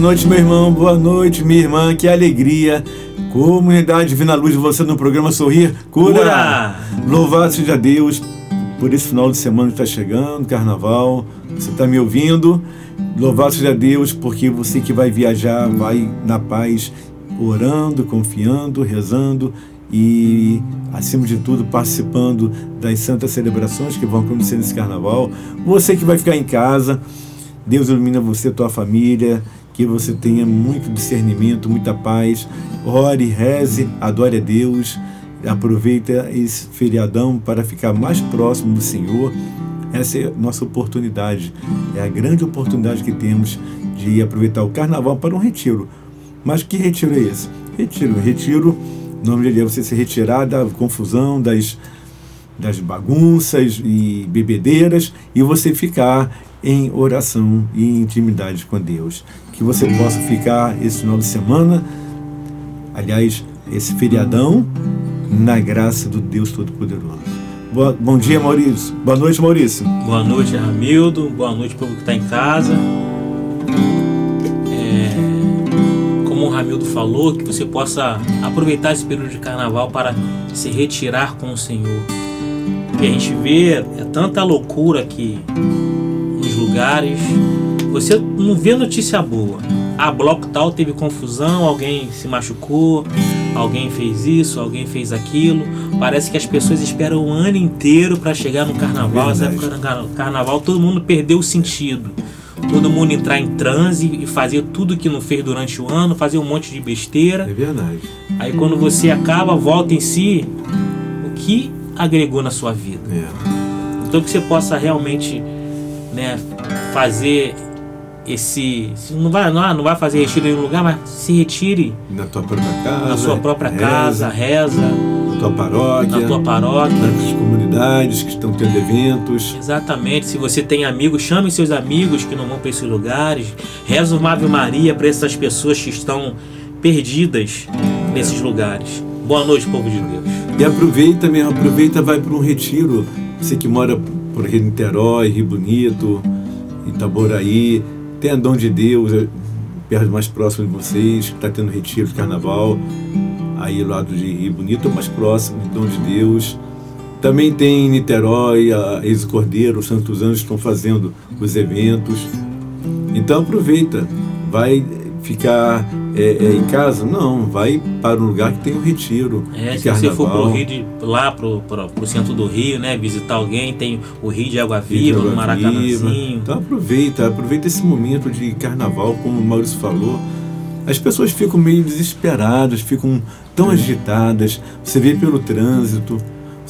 Boa noite, meu irmão. Boa noite, minha irmã. Que alegria. Comunidade Divina Luz, você no programa Sorrir Cura. Cura. Louvado seja Deus por esse final de semana que está chegando, carnaval. Você está me ouvindo? Louvado seja Deus porque você que vai viajar vai na paz, orando, confiando, rezando e, acima de tudo, participando das santas celebrações que vão acontecer nesse carnaval. Você que vai ficar em casa, Deus ilumina você, tua família que você tenha muito discernimento, muita paz. Ore, reze, adore a Deus. Aproveita esse feriadão para ficar mais próximo do Senhor. Essa é a nossa oportunidade. É a grande oportunidade que temos de aproveitar o carnaval para um retiro. Mas que retiro é esse? Retiro. Retiro, o nome dele é você se retirar da confusão, das, das bagunças e bebedeiras e você ficar em oração e intimidade com Deus. Que você possa ficar esse final de semana, aliás, esse feriadão, na graça do Deus Todo-Poderoso. Bom dia, Maurício. Boa noite, Maurício. Boa noite, Ramildo. Boa noite, povo que está em casa. É, como o Ramildo falou, que você possa aproveitar esse período de carnaval para se retirar com o Senhor. E a gente vê é tanta loucura aqui nos lugares. Você não vê notícia boa. A bloco tal teve confusão, alguém se machucou, alguém fez isso, alguém fez aquilo. Parece que as pessoas esperam o ano inteiro para chegar no carnaval. Essa época do carnaval todo mundo perdeu o sentido. Todo mundo entrar em transe e fazer tudo que não fez durante o ano, fazer um monte de besteira. É verdade. Aí quando você acaba, volta em si, o que agregou na sua vida. É. Então que você possa realmente né, fazer esse. Não vai, não, não vai fazer retiro em um lugar, mas se retire Na tua própria casa. na sua própria reza, casa, reza, Na tua paróquia. na tua paróquia. Nas comunidades que estão tendo eventos. Exatamente, se você tem amigos, chame seus amigos que não vão para esses lugares. Reza uma Ave Maria para essas pessoas que estão perdidas nesses lugares. Boa noite, povo de Deus. E aproveita mesmo, aproveita, vai para um retiro. Você que mora por Rio Niterói, Rio Bonito, Itaboraí, Dom de Deus, é, perto mais próximo de vocês, está tendo retiro de carnaval, aí lado de Rio Bonito, mais próximo Dom de Deus. Também tem em Niterói, a Ex Cordeiro, os Santos Anjos estão fazendo os eventos. Então aproveita, vai ficar é, é, em casa? Não, vai para um lugar que tem um retiro. É, se você for carnaval. pro Rio de, lá pro, pro, pro centro do Rio, né? Visitar alguém, tem o Rio de Água Viva, no Maracanãzinho. Então aproveita, aproveita esse momento de carnaval, como o Maurício falou. As pessoas ficam meio desesperadas, ficam tão agitadas. Você vê pelo trânsito,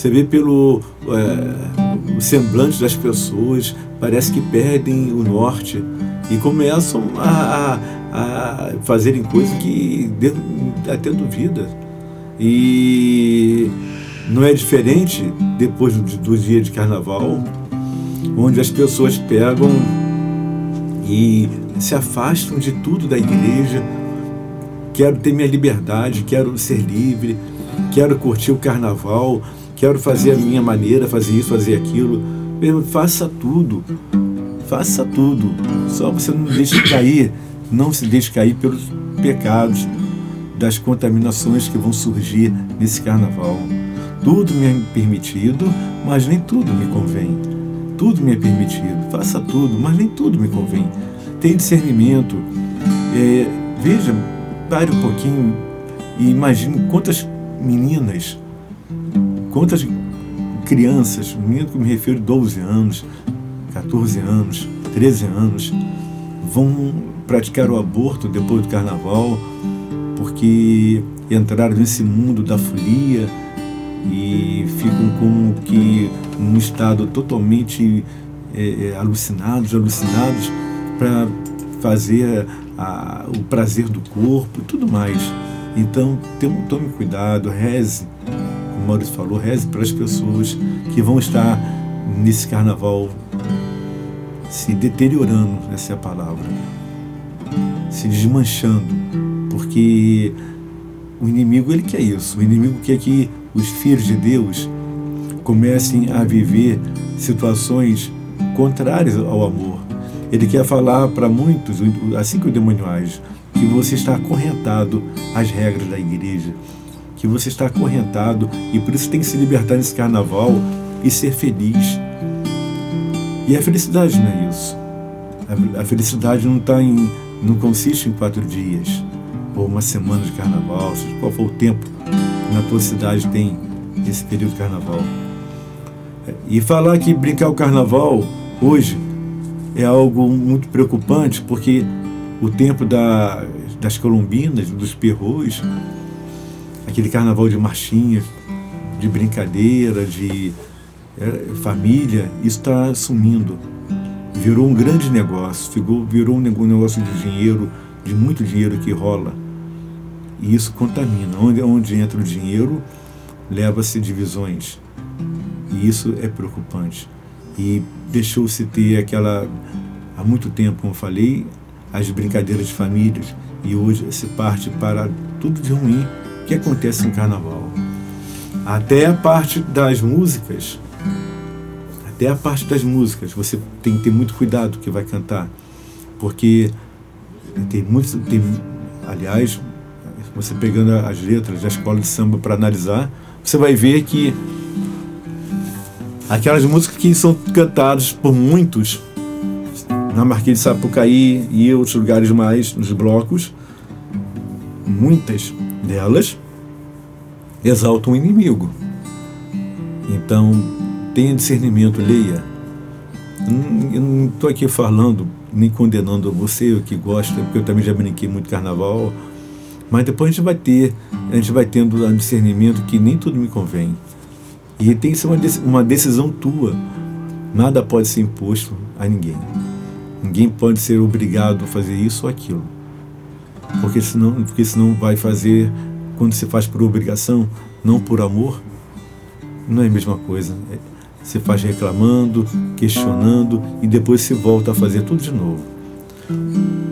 você vê pelo é, semblante das pessoas, parece que perdem o norte e começam a, a, a fazerem coisas que até duvida. E não é diferente depois do, do dia de carnaval, onde as pessoas pegam e se afastam de tudo da igreja. Quero ter minha liberdade, quero ser livre, quero curtir o carnaval, quero fazer a minha maneira, fazer isso, fazer aquilo. Meu, faça tudo, faça tudo. Só você não deixe cair, não se deixe cair pelos pecados, das contaminações que vão surgir nesse carnaval. Tudo me é permitido, mas nem tudo me convém. Tudo me é permitido, faça tudo, mas nem tudo me convém. Tenha discernimento. É, veja, pare um pouquinho e imagine quantas meninas, quantas crianças, menino que eu me refiro 12 anos, 14 anos, 13 anos, vão praticar o aborto depois do carnaval porque entraram nesse mundo da folia e ficam como que num estado totalmente é, é, alucinados, alucinados para fazer a- o prazer do corpo e tudo mais. Então, tome cuidado, reze, como o Maurício falou, reze para as pessoas que vão estar nesse carnaval se deteriorando, essa é a palavra, se desmanchando, porque o inimigo ele quer isso, o inimigo quer que os filhos de Deus comecem a viver situações contrárias ao amor. Ele quer falar para muitos, assim que o demônio age, que você está acorrentado às regras da igreja, que você está acorrentado e por isso tem que se libertar nesse carnaval e ser feliz. E a felicidade não é isso. A- felicidade não tá em, não consiste em quatro dias ou uma semana de carnaval, seja qual for o tempo na tua cidade tem esse período de carnaval. E falar que brincar o carnaval hoje é algo muito preocupante, porque o tempo da, das colombinas, dos perros, aquele carnaval de marchinhas, de brincadeira, de é, família, isso está sumindo. Virou um grande negócio, ficou, virou um negócio de dinheiro, de muito dinheiro que rola. E isso contamina. Onde, onde entra o dinheiro, leva-se divisões. E isso é preocupante. E deixou-se ter aquela, há muito tempo, como falei, as brincadeiras de famílias. E hoje se parte para tudo de ruim que acontece no carnaval. Até a parte das músicas, até a parte das músicas, você tem que ter muito cuidado que vai cantar, porque tem muitos, tem, aliás, você pegando as letras da escola de samba para analisar, você vai ver que aquelas músicas que são cantadas por muitos na Marquês de Sapucaí e outros lugares mais, nos blocos, muitas delas exaltam o inimigo. Então, tenha discernimento, leia. Eu não estou aqui falando, nem condenando você que gosta, porque eu também já brinquei muito carnaval, mas depois a gente vai ter, a gente vai tendo um discernimento que nem tudo me convém. E tem que ser uma decisão tua. Nada pode ser imposto a ninguém. Ninguém pode ser obrigado a fazer isso ou aquilo. Porque senão, porque senão vai fazer, quando se faz por obrigação, não por amor, não é a mesma coisa. Você faz reclamando, questionando e depois se volta a fazer tudo de novo.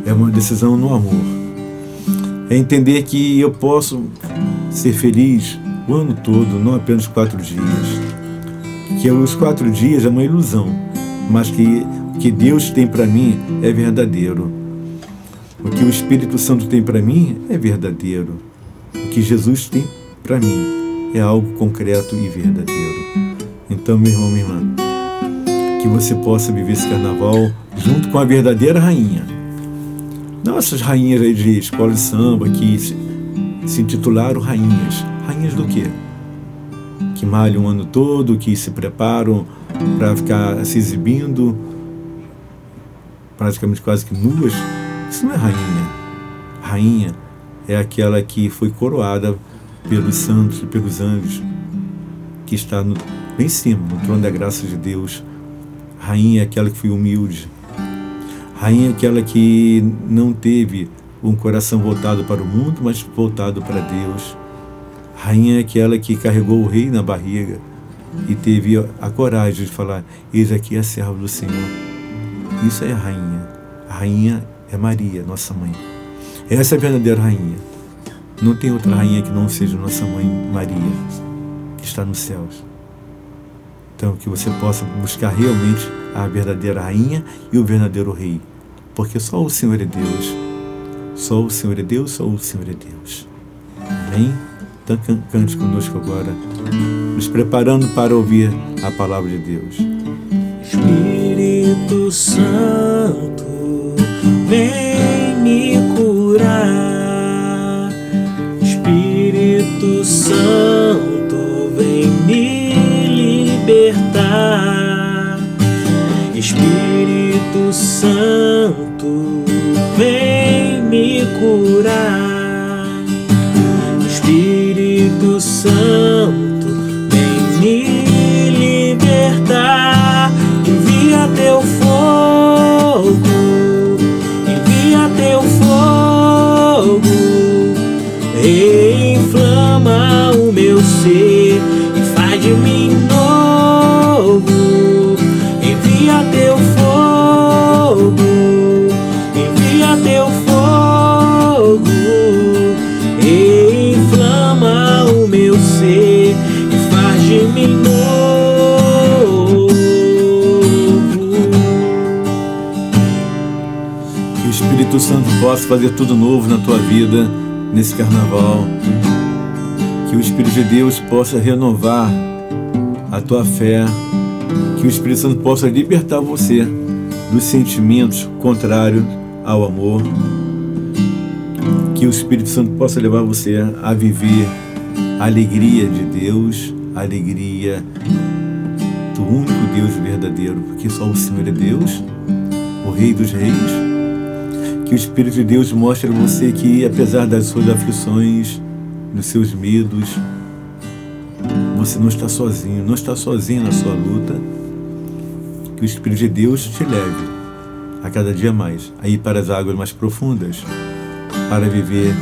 É uma decisão no amor. É entender que eu posso ser feliz o ano todo, não apenas quatro dias. Que os quatro dias é uma ilusão, mas que o que Deus tem para mim é verdadeiro. O que o Espírito Santo tem para mim é verdadeiro. O que Jesus tem para mim é algo concreto e verdadeiro. Então, meu irmão, minha irmã, que você possa viver esse carnaval junto com a verdadeira rainha. Não essas rainhas aí de escola de samba que se, intitularam rainhas. Rainhas do quê? Que malham o ano todo, que se preparam para ficar se exibindo, praticamente quase que nuas. Isso não é rainha. Rainha é aquela que foi coroada pelos santos e pelos anjos, que está no, em cima, no trono da graça de Deus. Rainha é aquela que foi humilde. Rainha é aquela que não teve um coração voltado para o mundo, mas voltado para Deus. Rainha é aquela que carregou o rei na barriga e teve a coragem de falar: Eis aqui a serva do Senhor. Isso é a rainha. A rainha é Maria, nossa mãe. Essa é a verdadeira rainha. Não tem outra rainha que não seja nossa mãe Maria, que está nos céus. Então, que você possa buscar realmente a verdadeira rainha e o verdadeiro rei. Porque só o Senhor é Deus. Só o Senhor é Deus, só o Senhor é Deus. Amém? Então, cante conosco agora, nos preparando para ouvir a palavra de Deus. Espírito Santo, vem me curar. Espírito Santo, vem me libertar. Espírito Santo, possa fazer tudo novo na tua vida nesse carnaval. Que o Espírito de Deus possa renovar a tua fé. Que o Espírito Santo possa libertar você dos sentimentos contrários ao amor. Que o Espírito Santo possa levar você a viver a alegria de Deus, a alegria do único Deus verdadeiro, porque só o Senhor é Deus, o Rei dos Reis Que o Espírito de Deus mostre a você que, apesar das suas aflições, dos seus medos, você não está sozinho, não está sozinho na sua luta. Que o Espírito de Deus te leve a cada dia mais a ir para as águas mais profundas, para viver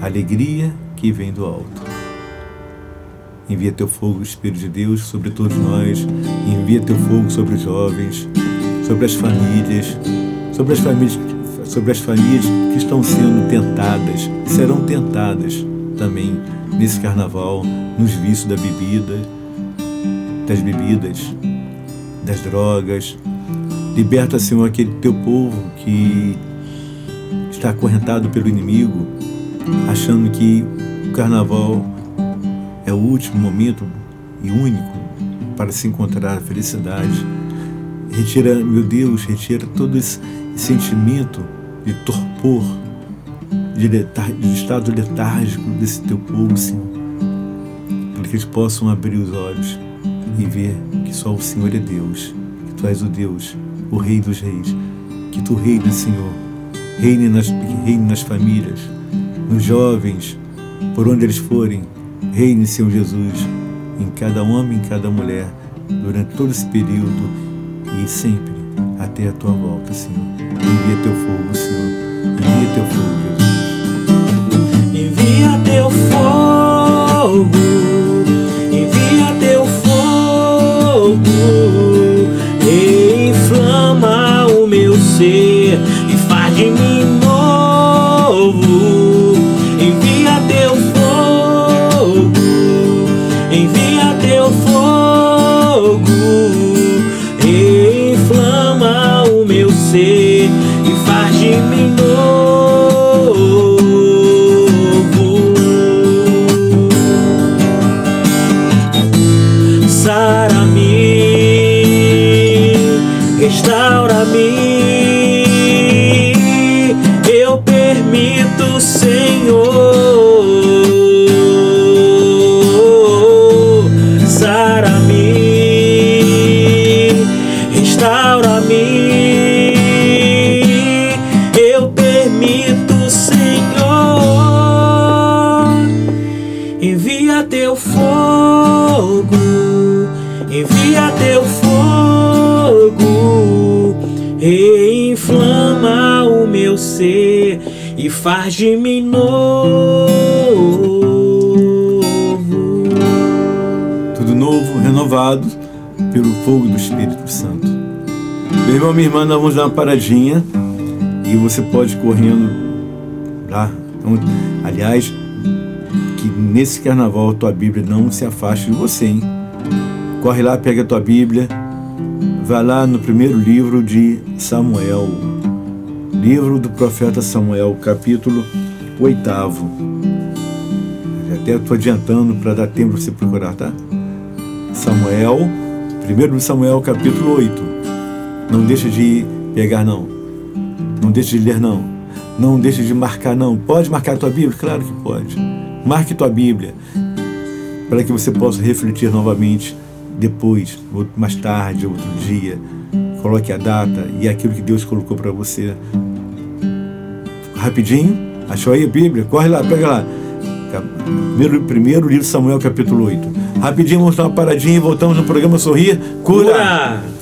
a alegria que vem do alto. Envia teu fogo, Espírito de Deus, sobre todos nós. Envia teu fogo sobre os jovens, sobre as famílias, sobre as famílias, sobre as famílias que estão sendo tentadas, serão tentadas também nesse carnaval, nos vícios da bebida, das bebidas, das drogas. Liberta, Senhor, aquele teu povo que está acorrentado pelo inimigo, achando que o carnaval é o último momento e único para se encontrar a felicidade. Retira, meu Deus, retira todo esse sentimento de torpor, de, letar, de estado letárgico desse teu povo, Senhor. Para que eles possam abrir os olhos e ver que só o Senhor é Deus, que Tu és o Deus, o Rei dos Reis, que Tu reinas, Senhor. Reine nas, reine nas famílias, nos jovens, por onde eles forem, Reine, Senhor Jesus, em cada homem, em cada mulher, durante todo esse período e sempre até a tua volta, Senhor. Envia teu fogo, Senhor. Envia teu fogo. Envia teu fogo. Envia teu fogo. Inflama o meu ser e faz de mim irmão, minha irmã, nós vamos dar uma paradinha e você pode ir correndo lá. Então, aliás, que nesse carnaval a tua Bíblia não se afaste de você, hein? Corre lá, pega a tua Bíblia, vai lá no primeiro livro de Samuel, Livro do profeta Samuel, capítulo 8. Até estou adiantando para dar tempo para você procurar, tá? Samuel, primeiro Samuel, capítulo 8. Não deixa de pegar, não. Não deixa de ler, não. Não deixa de marcar, não. Pode marcar a tua Bíblia? Claro que pode. Marque tua Bíblia para que você possa refletir novamente depois, mais tarde, outro dia. Coloque a data e aquilo que Deus colocou para você rapidinho. Achou aí a Bíblia? Corre lá, pega lá. Primeiro, primeiro livro de Samuel, capítulo 8. Rapidinho, vamos dar uma paradinha e voltamos no programa Sorrir Cura. Cura.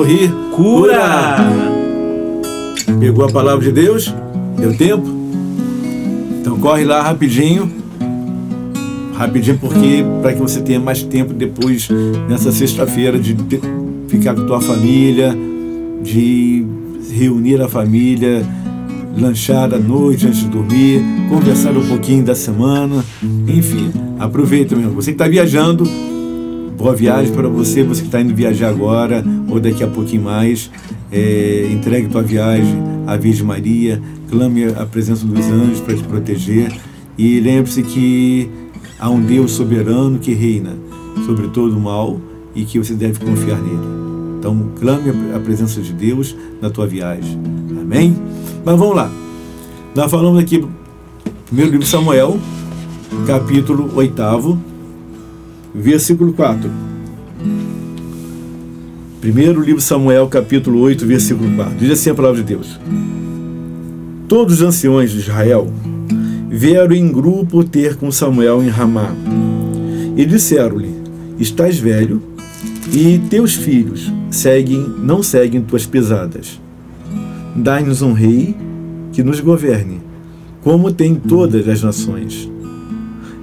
Sorrir Cura! Pegou a palavra de Deus? Deu tempo? Então corre lá rapidinho. Rapidinho porque para que você tenha mais tempo depois nessa sexta-feira de de ficar com tua família, de reunir a família, lanchar à noite antes de dormir, conversar um pouquinho da semana, enfim, aproveita mesmo. Você que está viajando, boa viagem para você, você que está indo viajar agora ou daqui a pouquinho mais. É, entregue tua viagem à Virgem Maria, clame a presença dos anjos para te proteger e lembre-se que há um Deus soberano que reina sobre todo o mal e que você deve confiar nele. Então, clame a presença de Deus na tua viagem. Amém? Mas vamos lá. Nós falamos aqui, primeiro livro de Samuel, capítulo 8, versículo 4. Primeiro livro Samuel, capítulo 8, versículo 4. Diz assim a palavra de Deus: Todos os anciões de Israel vieram em grupo ter com Samuel em Ramá. E disseram-lhe: Estás velho, e teus filhos seguem, não seguem tuas pesadas. Dai-nos um rei que nos governe, como tem todas as nações.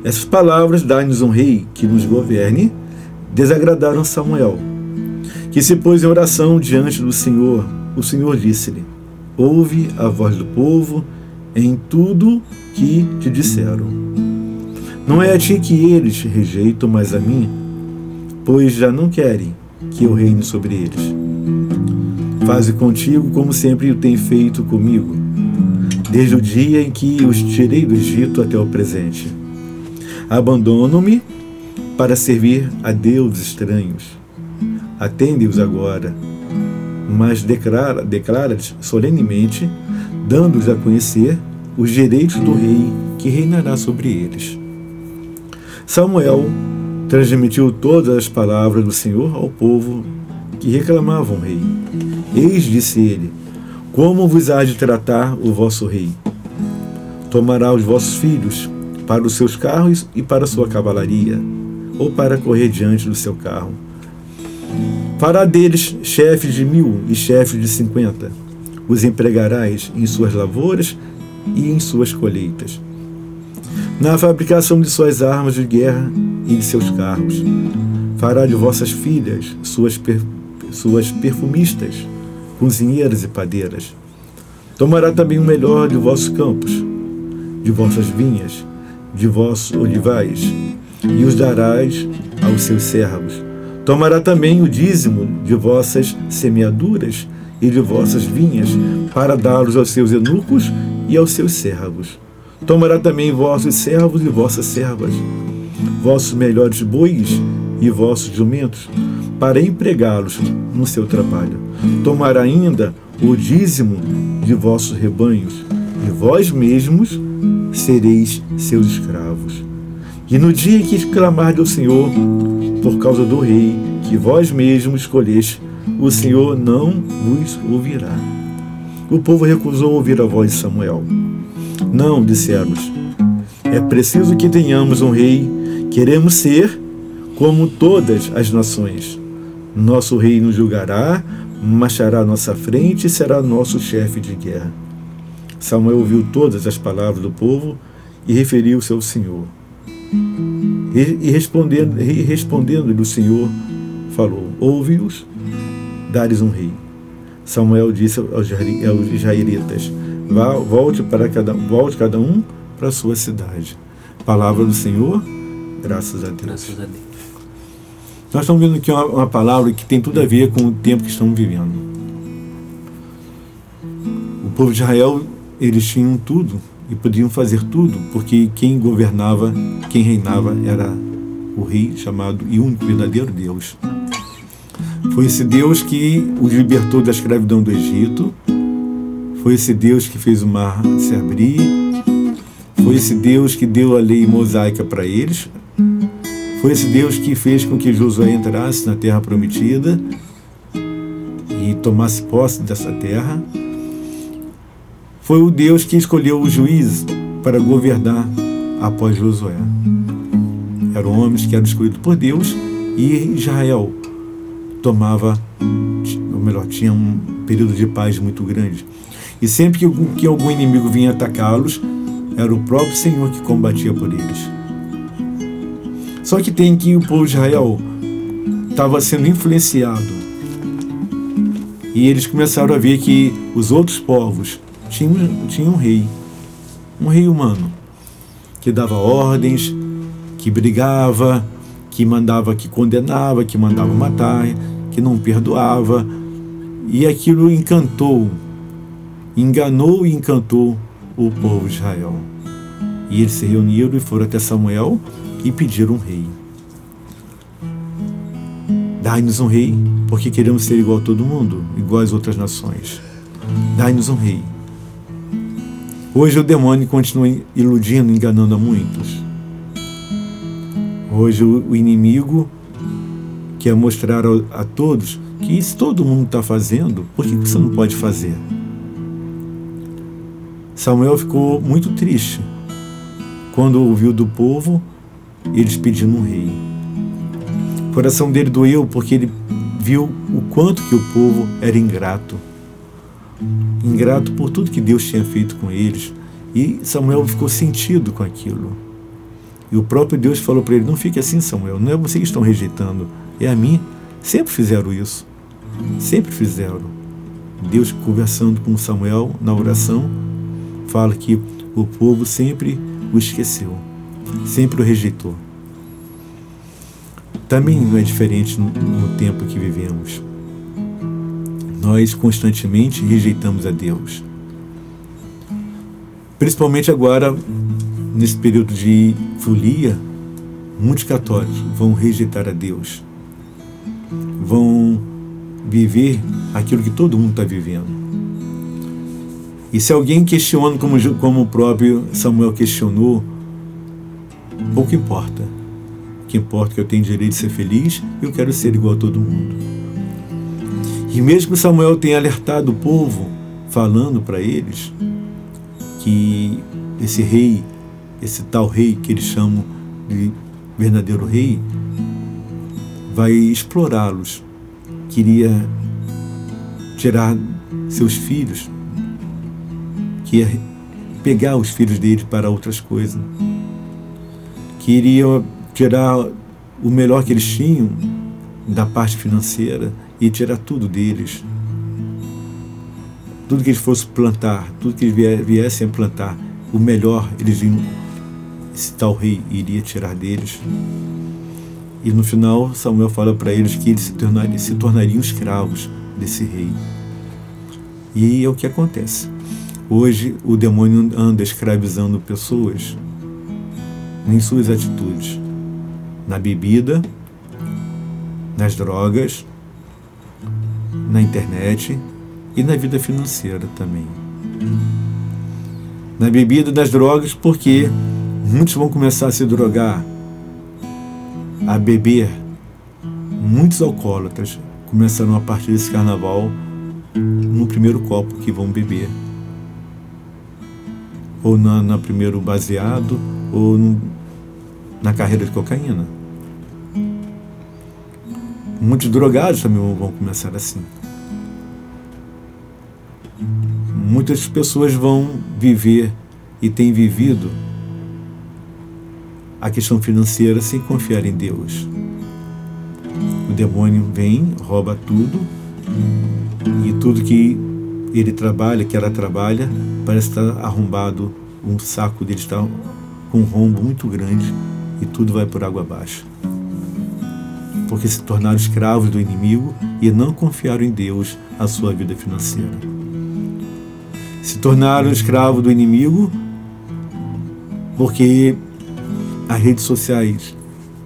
Essas palavras, dai-nos um rei que nos governe, desagradaram Samuel, que se pôs em oração diante do Senhor. O Senhor disse-lhe: Ouve a voz do povo em tudo que te disseram. Não é a ti que eles rejeitam, mas a mim, pois já não querem que eu reine sobre eles. Faze contigo como sempre o tem feito comigo, desde o dia em que os tirei do Egito até o presente. Abandono-me para servir a deuses estranhos. Atende-os agora, mas declara, declara solenemente, dando-os a conhecer os direitos do rei que reinará sobre eles. Samuel transmitiu todas as palavras do Senhor ao povo que reclamavam o rei. Eis, disse ele, como vos há de tratar o vosso rei? Tomará os vossos filhos para os seus carros e para a sua cavalaria, ou para correr diante do seu carro. Fará deles chefes de mil e chefes de cinquenta. Os empregarás em suas lavouras e em suas colheitas. Na fabricação de suas armas de guerra e de seus carros. Fará de vossas filhas suas, per, suas perfumistas, cozinheiras e padeiras. Tomará também o melhor de vossos campos, de vossas vinhas, de vossos olivais, e os darás aos seus servos. Tomará também o dízimo de vossas semeaduras e de vossas vinhas, para dá-los aos seus eunucos e aos seus servos. Tomará também vossos servos e vossas servas, vossos melhores bois e vossos jumentos, para empregá-los no seu trabalho. Tomará ainda o dízimo de vossos rebanhos, e vós mesmos sereis seus escravos. E no dia que clamarde ao Senhor por causa do rei que vós mesmos escolheste, o Senhor não vos ouvirá. O povo recusou ouvir a voz de Samuel. Não, disseram-nos, é preciso que tenhamos um rei. Queremos ser como todas as nações. Nosso rei nos julgará, marchará à nossa frente e será nosso chefe de guerra. Samuel ouviu todas as palavras do povo e referiu-se ao Senhor. E, respondendo, e respondendo-lhe o Senhor, falou: Ouve-os, dares um rei. Samuel disse aos israelitas: Volte para cada, volte cada um para a sua cidade. Palavra do Senhor, graças a Deus. Graças a Deus. Nós estamos vendo aqui uma, uma palavra que tem tudo a ver com o tempo que estamos vivendo. O povo de Israel, eles tinham tudo e podiam fazer tudo, porque quem governava, quem reinava era o rei chamado e único verdadeiro Deus. Foi esse Deus que os libertou da escravidão do Egito, foi esse Deus que fez o mar se abrir, foi esse Deus que deu a lei mosaica para eles, foi esse Deus que fez com que Josué entrasse na terra prometida e tomasse posse dessa terra. Foi o Deus que escolheu o juiz para governar após Josué. Eram homens que eram escolhidos por Deus e Israel tomava, ou melhor, tinha um período de paz muito grande. E sempre que, que algum inimigo vinha atacá-los, era o próprio Senhor que combatia por eles. Só que tem que o povo de Israel estava sendo influenciado. E eles começaram a ver que os outros povos tinham, tinham um rei, um rei humano, que dava ordens, que brigava, que mandava, que condenava, que mandava matar, que não perdoava. E aquilo encantou, enganou e encantou o povo de Israel. E eles se reuniram e foram até Samuel e pediram um rei. Dai-nos um rei, porque queremos ser igual a todo mundo, igual às outras nações. Dai-nos um rei. Hoje o demônio continua iludindo, enganando a muitos. Hoje o inimigo quer mostrar a, todos que isso todo mundo está fazendo, por que você não pode fazer? Samuel ficou muito triste quando ouviu do povo eles pedindo um rei. O coração dele doeu porque ele viu o quanto que o povo era ingrato. Ingrato por tudo que Deus tinha feito com eles. E Samuel ficou sentido com aquilo. E o próprio Deus falou para ele: Não fique assim, Samuel, não é você que estão rejeitando, é a mim. Sempre fizeram isso. Sempre fizeram. Deus conversando com Samuel na oração, fala que o povo sempre o esqueceu sempre o rejeitou. Também não é diferente no, no tempo que vivemos. Nós constantemente rejeitamos a Deus. Principalmente agora, nesse período de folia, muitos católicos vão rejeitar a Deus. Vão viver aquilo que todo mundo está vivendo. E se alguém questiona, como, como o próprio Samuel questionou, pouco importa. O que importa é que eu tenho direito de ser feliz e eu quero ser igual a todo mundo. E mesmo que Samuel tenha alertado o povo, falando para eles que esse rei, esse tal rei que eles chamam de verdadeiro rei, vai explorá-los, queria tirar seus filhos, queria pegar os filhos deles para outras coisas. Queriam tirar o melhor que eles tinham da parte financeira e tirar tudo deles. Tudo que eles fossem plantar, tudo que eles viessem a plantar, o melhor eles iam, esse tal rei iria tirar deles. E no final, Samuel fala para eles que eles se tornariam, se tornariam escravos desse rei. E é o que acontece. Hoje o demônio anda escravizando pessoas em suas atitudes, na bebida, nas drogas, na internet e na vida financeira também. Na bebida, nas drogas, porque muitos vão começar a se drogar, a beber. Muitos alcoólatras começaram a partir desse carnaval no primeiro copo que vão beber. Ou na primeiro baseado, ou no, na carreira de cocaína. Muitos drogados também vão começar assim. Muitas pessoas vão viver e têm vivido a questão financeira sem confiar em Deus. O demônio vem, rouba tudo e tudo que ele trabalha, que ela trabalha, parece estar arrombado, um saco dele está com um rombo muito grande e tudo vai por água abaixo. Porque se tornaram escravos do inimigo e não confiaram em Deus a sua vida financeira. Se tornaram escravos do inimigo Porque as redes sociais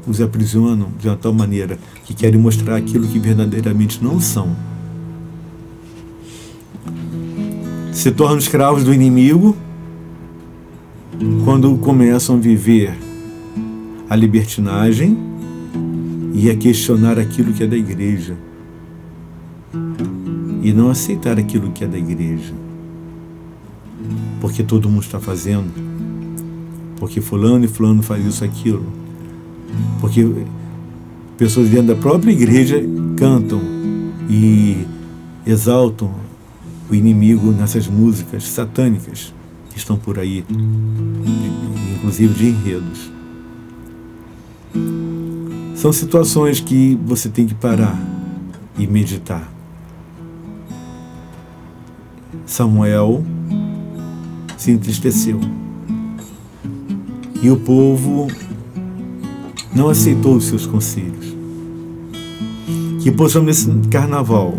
os aprisionam de uma tal maneira que querem mostrar aquilo que verdadeiramente não são. Se tornam escravos do inimigo quando começam a viver a libertinagem e a questionar aquilo que é da igreja. E não aceitar aquilo que é da igreja, porque todo mundo está fazendo, porque fulano e fulano faz isso aquilo, porque pessoas dentro da própria igreja cantam e exaltam o inimigo nessas músicas satânicas que estão por aí, inclusive de enredos. São situações que você tem que parar e meditar. Samuel se entristeceu. E o povo não aceitou os seus conselhos. Que possamos nesse carnaval,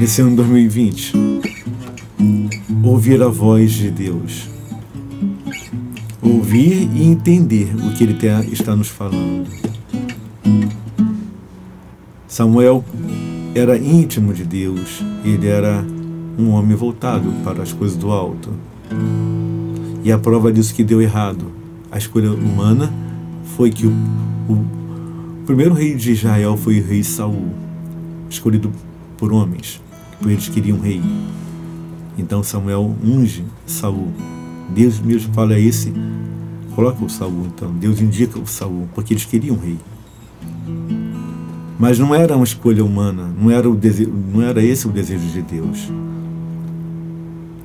nesse ano 2020, ouvir a voz de Deus. Ouvir e entender o que Ele está nos falando. Samuel era íntimo de Deus, ele era um homem voltado para as coisas do alto. E a prova disso que deu errado, a escolha humana, foi que o, o, primeiro rei de Israel foi o rei Saul, escolhido por homens, porque eles queriam um rei. Então Samuel unge Saul. Deus mesmo fala esse, coloca o Saul então. Deus indica o Saul, porque eles queriam um rei. Mas não era uma escolha humana, não era, o desejo, não era esse o desejo de Deus.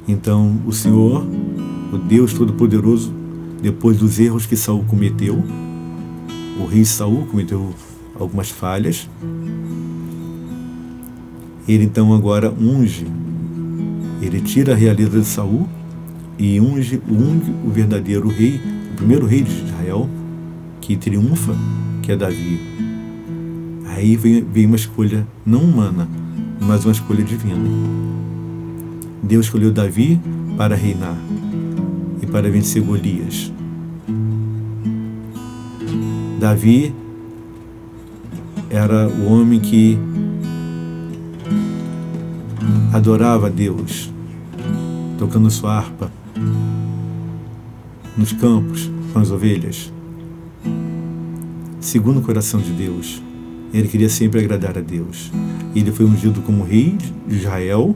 Então o Senhor, o Deus Todo-Poderoso, depois dos erros que Saul cometeu, o rei Saul cometeu algumas falhas, ele então agora unge, ele tira a realeza de Saul e unge, unge o verdadeiro rei, o primeiro rei de Israel, que triunfa, que é Davi. Aí vem, vem uma escolha não humana, mas uma escolha divina. Deus escolheu Davi para reinar e para vencer Golias. Davi era o homem que adorava Deus, tocando sua harpa nos campos com as ovelhas, segundo o coração de Deus. Ele queria sempre agradar a Deus. Ele foi ungido como rei de Israel.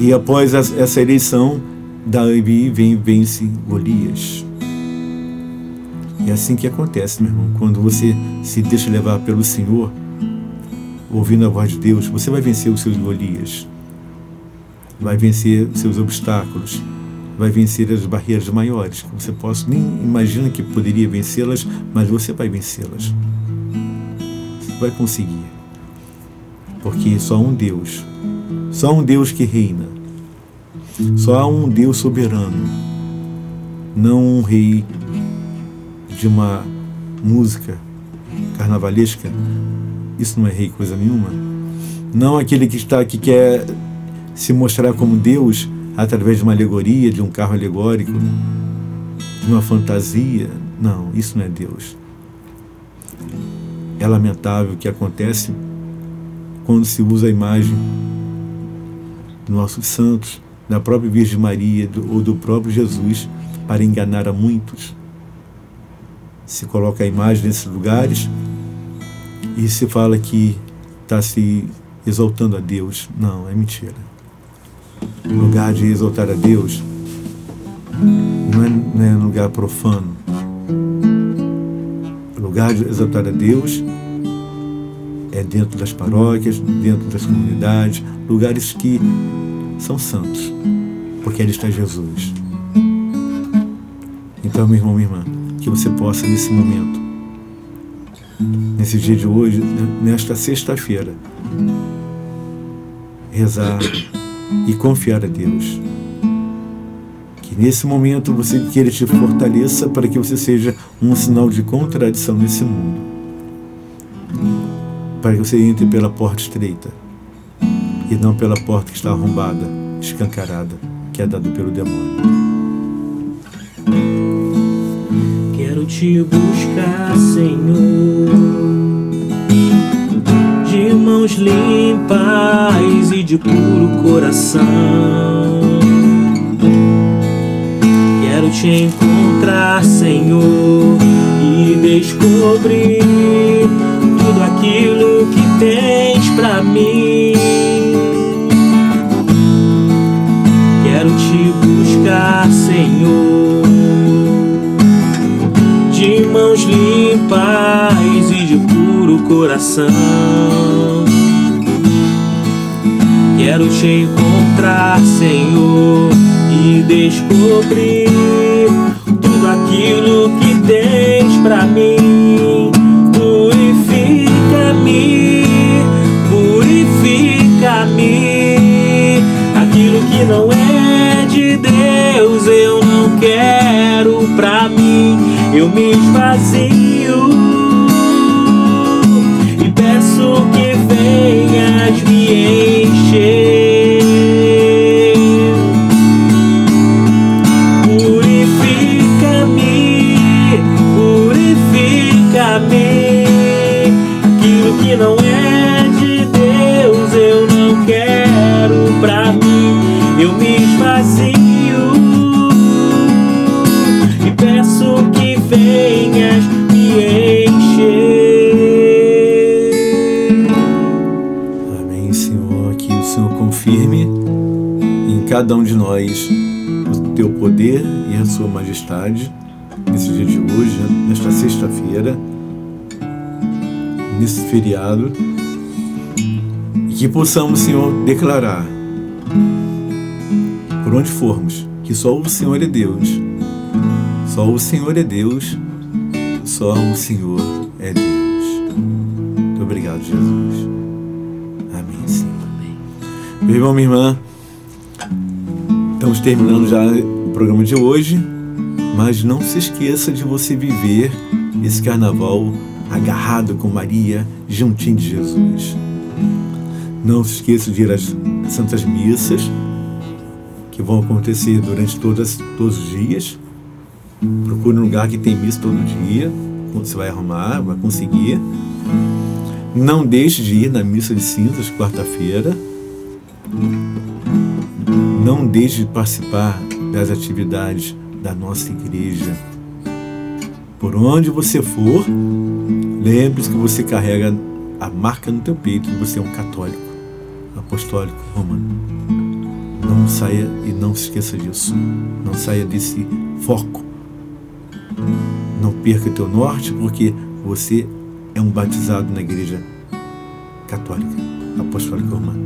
E após essa eleição, Davi vem vence Golias. É assim que acontece, meu irmão. Quando você se deixa levar pelo Senhor, ouvindo a voz de Deus, você vai vencer os seus Golias. Vai vencer os seus obstáculos. Vai vencer as barreiras maiores que você possa nem imagina que poderia vencê-las, mas você vai vencê-las vai conseguir. Porque só um Deus, só um Deus que reina, só há um Deus soberano, não um rei de uma música carnavalesca. Isso não é rei coisa nenhuma. Não aquele que está que quer se mostrar como Deus através de uma alegoria, de um carro alegórico, de uma fantasia. Não, isso não é Deus. É lamentável o que acontece quando se usa a imagem dos nossos santos, da própria Virgem Maria do, ou do próprio Jesus para enganar a muitos. Se coloca a imagem nesses lugares e se fala que está se exaltando a Deus. Não, é mentira. O lugar de exaltar a Deus não é, não é lugar profano. O lugar de exaltar a Deus é dentro das paróquias, dentro das comunidades, lugares que são santos, porque ali está Jesus. Então, meu irmão, minha irmã, que você possa nesse momento, nesse dia de hoje, nesta sexta-feira, rezar e confiar a Deus. Que nesse momento você que ele te fortaleça para que você seja um sinal de contradição nesse mundo. Para que você entre pela porta estreita e não pela porta que está arrombada, escancarada, que é dada pelo demônio. Quero te buscar, Senhor mãos limpas e de puro coração. Quero te encontrar, Senhor, e descobrir tudo aquilo que tens para mim. Quero te buscar, Senhor mãos limpas de puro coração. Quero te encontrar, Senhor, e descobrir tudo aquilo que tens para mim. Purifica-me, purifica-me. Aquilo que não é de Deus eu não quero pra mim eu me esvazio me cada um de nós o teu poder e a sua majestade nesse dia de hoje, nesta sexta-feira, nesse feriado, e que possamos, Senhor, declarar por onde formos que só o Senhor é Deus só o Senhor é Deus, só o Senhor é Deus. Muito obrigado, Jesus. Amém, Senhor. Amém. Meu irmão, minha irmã, estamos terminando já o programa de hoje, mas não se esqueça de você viver esse carnaval agarrado com Maria, juntinho de Jesus. Não se esqueça de ir às santas missas que vão acontecer durante todas, todos os dias Procure um lugar que tem missa todo dia. Você vai arrumar, vai conseguir. Não deixe de ir na missa de cinzas, quarta-feira. Não deixe de participar das atividades da nossa igreja. Por onde você for, lembre-se que você carrega a marca no teu peito que você é um católico, apostólico romano. Não saia e não se esqueça disso. Não saia desse foco não perca teu norte, porque você é um batizado na igreja católica, apostólica romana.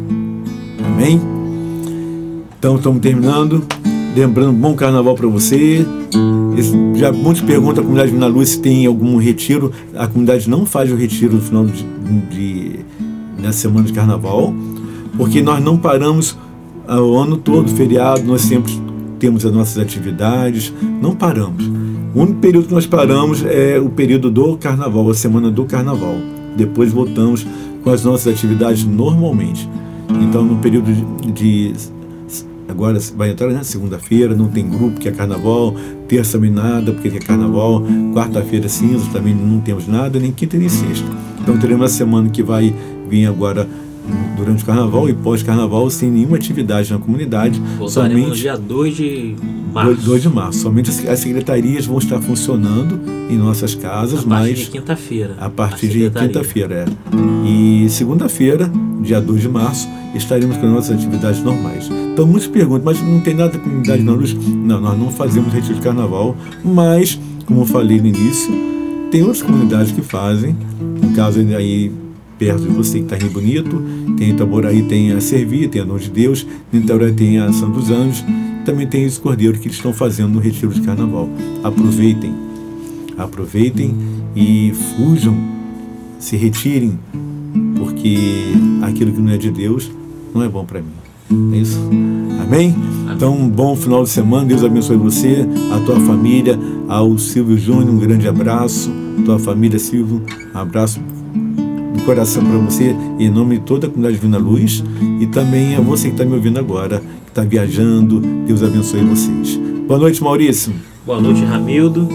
Amém? Então estamos terminando. Lembrando, bom carnaval para você. Já muitos perguntam à comunidade Vina Luz se tem algum retiro. A comunidade não faz o retiro no final de, de na semana de carnaval, porque nós não paramos o ano todo, feriado, nós sempre temos as nossas atividades, não paramos. O único período que nós paramos é o período do carnaval, a semana do carnaval. Depois voltamos com as nossas atividades normalmente. Então, no período de, de agora vai entrar na segunda-feira, não tem grupo que é carnaval, terça também nada, porque é carnaval, quarta-feira cinza também não temos nada, nem quinta nem sexta. Então teremos a semana que vai vir agora durante o carnaval e pós-carnaval sem nenhuma atividade na comunidade. Voltaremos somente no dia 2 de março. 2 de março. Somente as secretarias vão estar funcionando em nossas casas, a mas. partir de quinta-feira. A partir de quinta-feira, é. E segunda-feira, dia 2 de março, estaremos com as nossas atividades normais. Então, muitos perguntam, mas não tem nada da comunidade não, Luz? Não, nós não fazemos retiro de carnaval, mas, como eu falei no início, tem outras comunidades que fazem. No caso aí perto de você que está em Rio Bonito, tem Itaboraí, tem a Servia, tem a Nome de Deus, em Itaboraí tem a Santos Anjos, também tem esse cordeiro que eles estão fazendo no retiro de carnaval. Aproveitem, aproveitem e fujam, se retirem, porque aquilo que não é de Deus não é bom para mim. É isso? Amém? Então, um bom final de semana. Deus abençoe você, a tua família, ao Silvio Júnior, um grande abraço. Tua família, Silvio, um abraço coração para você, em nome de toda a comunidade Divina Luz, e também a você que está me ouvindo agora, está viajando. Deus abençoe vocês. Boa noite, Maurício. Boa noite, Ramildo.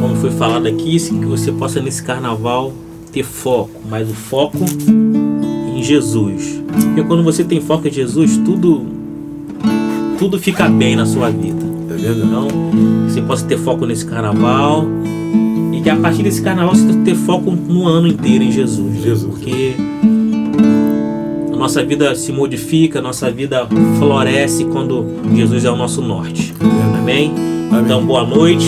Como foi falado aqui, que você possa nesse carnaval ter foco, mas o foco em Jesus. Porque quando você tem foco em Jesus, tudo tudo fica bem na sua vida. É verdade. Então, você possa ter foco nesse carnaval e que a partir desse carnaval você ter foco no ano inteiro em Jesus. né? Jesus. Porque a nossa vida se modifica, nossa vida floresce quando Jesus é o nosso norte. Amém? Amém. Então, boa noite.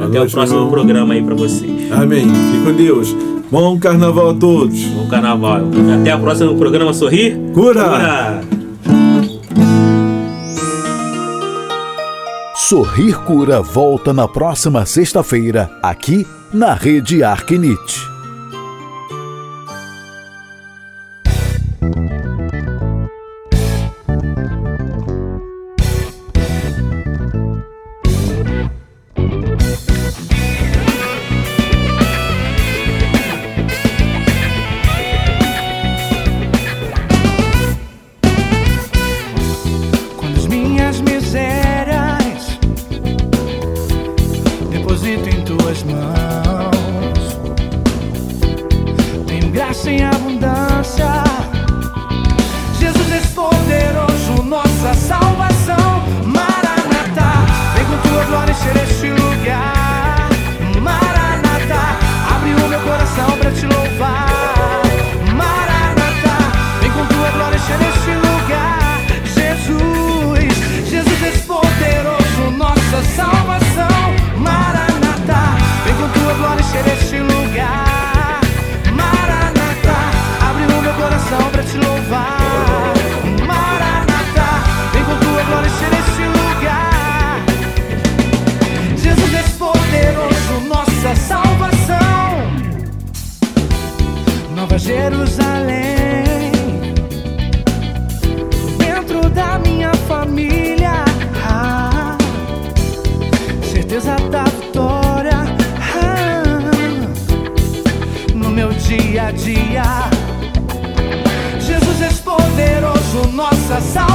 Até noite, o próximo irmão. programa aí pra vocês. Amém. Fique com Deus. Bom carnaval a todos. Bom carnaval. Até o próximo programa Sorrir. Cura! Sorrir Cura volta na próxima sexta-feira, aqui na Rede Arquinite. Tenho graça em abundância. Essa